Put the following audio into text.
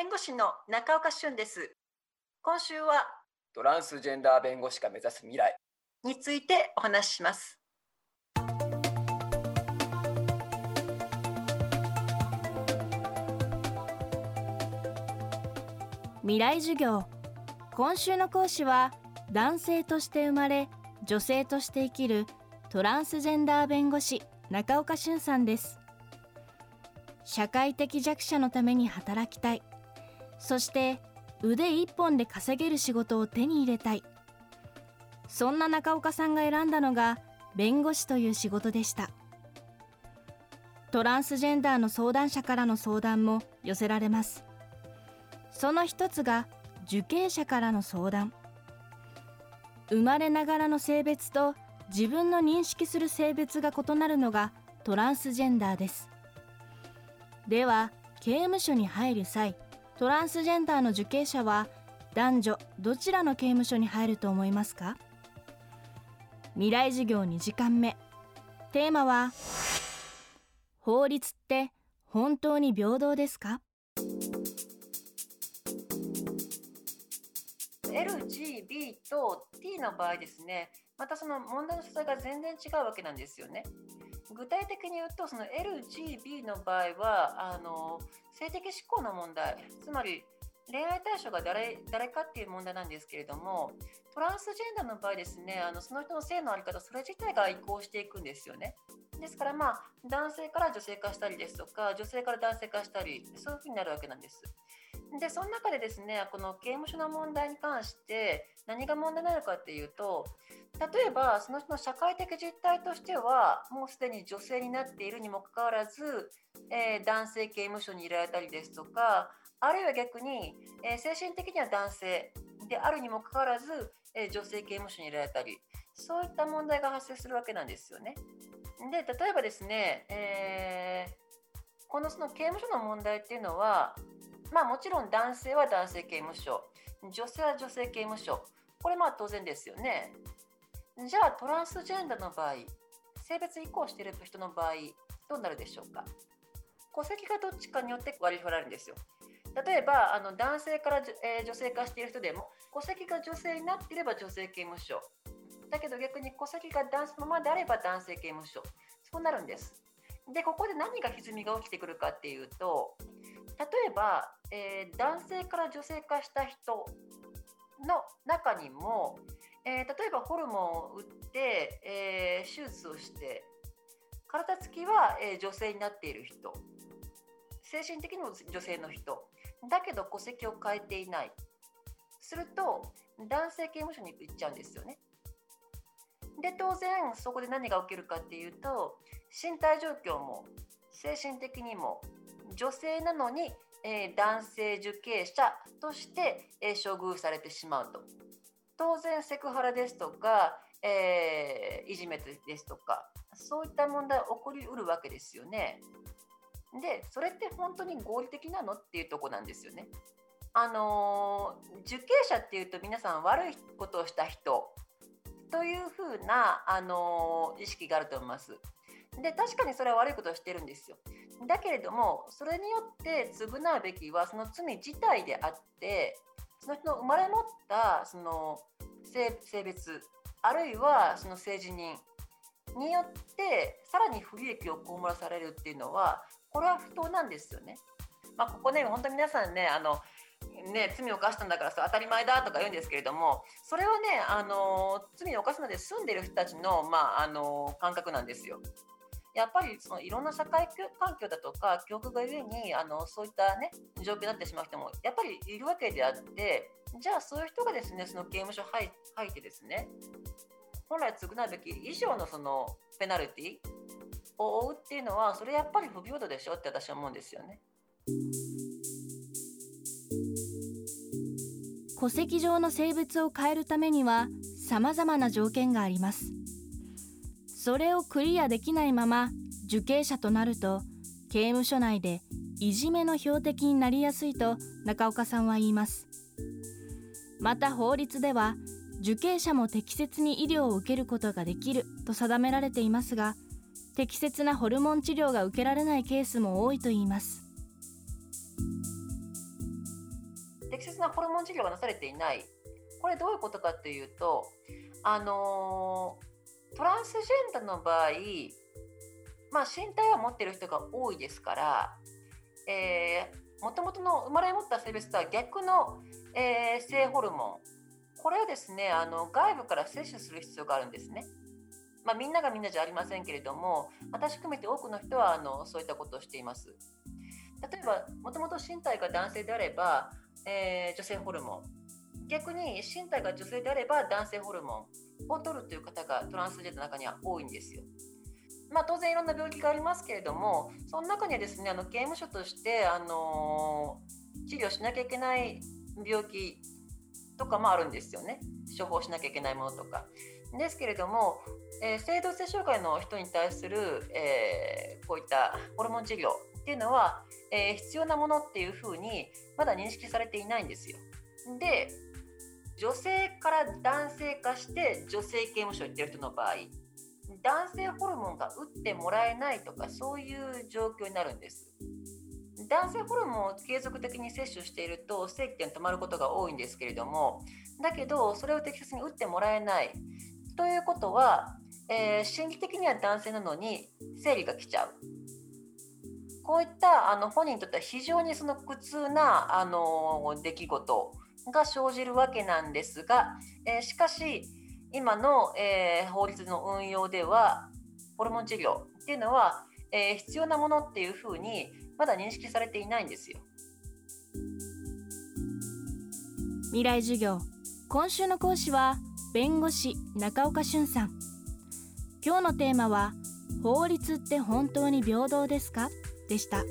弁護士の中岡俊です。今週はトランスジェンダー弁護士が目指す未来。についてお話しします。未来授業。今週の講師は男性として生まれ女性として生きるトランスジェンダー弁護士中岡俊さんです。社会的弱者のために働きたいそして腕一本で稼げる仕事を手に入れたい。そんな中岡さんが選んだのが弁護士という仕事でした。トランスジェンダーの相談者からの相談も寄せられます。その一つが受刑者からの相談。生まれながらの性別と自分の認識する性別が異なるのがトランスジェンダーです。では刑務所に入る際トランスジェンダーの受刑者は男女どちらの刑務所に入ると思いますか？未来授業2時間目。テーマは法律って本当に平等ですか？LGB と T の場合ですね。またその問題の素材が全然違うわけなんですよね。具体的に言うとその LGB の場合はあの性的指向の問題つまり恋愛対象が誰誰かっていう問題なんですけれどもトランスジェンダーの場合ですねあのその人の性の在り方それ自体が移行していくんですよね。ですからまあ男性から女性化したりですとか女性から男性化したりそういうふうになるわけなんです。でその中でですねこの刑務所の問題に関して何が問題なのかっていうと例えばその人の社会的実態としてはもうすでに女性になっているにもかかわらず、えー、男性刑務所に入れられたりですとかあるいは逆に、えー、精神的には男性であるにもかかわらず、えー、女性刑務所に入れられたりそういった問題が発生するわけなんですよね。で例えばですね、えこのその刑務所の問題っていうのはまあもちろん男性は男性刑務所。女性は女性刑務所。これまあ当然ですよね。じゃあトランスジェンダーの場合性別移行している人の場合どうなるでしょうか？戸籍がどっちかによって割り振られるんですよ。例えばあの男性から、えー、女性化している人でも戸籍が女性になっていれば女性刑務所。だけど逆に戸籍が男性のままであれば男性刑務所。そうなるんです。でここで何が歪みが起きてくるかっていうと例えば、えー、男性から女性化した人の中にもえー、例えばホルモンを打って、えー、手術をして体つきは、え、女性になっている人精神的にも女性の人だけど戸籍を変えていないすると男性刑務所に行っちゃうんですよね。で当然そこで何が起きるかっていうと身体状況も精神的にも女性なのに、えー、男性受刑者として、えー、処遇されてしまうと。当然セクハラですとか、えー、いじめですとかそういった問題起こりうるわけですよね。でそれって本当に合理的なのっていうとこなんですよね。あの受刑者っていうと皆さん悪いことをした人というふうな、あの意識があると思います。で確かにそれは悪いことをしてるんですよ。だけれどもそれによって償うべきはその罪自体であってその人の生まれ持ったその性別あるいはその性自認によってさらに不利益を被らされるっていうのはこれは不当なんですよね。まあ、ここね本当皆さんねあのね、罪を犯したんだから当たり前だとか言うんですけれどもそれはねあの罪を犯すまで住んでる人たちの,、まあ、あの感覚なんですよ。やっぱりそのいろんな社会環境だとか教育がゆえにあのそういった、ね、状況になってしまう人もやっぱりいるわけであってじゃあそういう人がですねその刑務所入入ってですね本来償うべき以上のそのペナルティを負うっていうのはそれやっぱり不平等でしょ？って私は思うんですよね。戸籍上の性別を変えるためには様々な条件があります。それをクリアできないまま受刑者となると刑務所内でいじめの標的になりやすいと中岡さんは言いますまた法律では受刑者も適切に医療を受けることができると定められていますが適切なホルモン治療が受けられないケースも多いといいます適切なホルモン治療がなされていない。これどういうことかというと、あのー、トランスジェンダーの場合、まあ、身体を持ってる人が多いですから、えー、もともとの生まれ持った性別とは逆の、えー、性ホルモン、これをですねあの外部から摂取する必要があるんですね。まあ、みんながみんなじゃありませんけれども、私含めて多くの人はあのそういったことをしています。例えば、もともと身体が男性であれば、えー、女性ホルモン。逆に身体が女性であれば男性ホルモンを取るという方がトランスジェンダーの中には多いんですよ。まあ、当然いろんな病気がありますけれども、その中にはですね、あの刑務所として、あのー、治療しなきゃいけない病気とかもあるんですよね。処方しなきゃいけないものとか。ですけれども、えー、性同性障害の人に対する、えー、こういったホルモン治療っていうのは、え、必要なものっていうふうにまだ認識されていないんですよ。で女性から男性化して女性刑務所行ってる人の場合男性ホルモンが打ってもらえないとかそういう状況になるんです。男性ホルモンを継続的に摂取していると正規点止まることが多いんですけれどもだけどそれを適切に打ってもらえないということは、えー、心理的には男性なのに生理が来ちゃうこういったあの本人にとっては非常にその苦痛なあの出来事が生じるわけなんですが、えー、しかし今の、えー、法律の運用ではホルモン治療っていうのは、えー、必要なものっていうふうにまだ認識されていないんですよ。未来授業。今週の講師は弁護士中岡俊さん。今日のテーマは法律って本当に平等ですか？でした。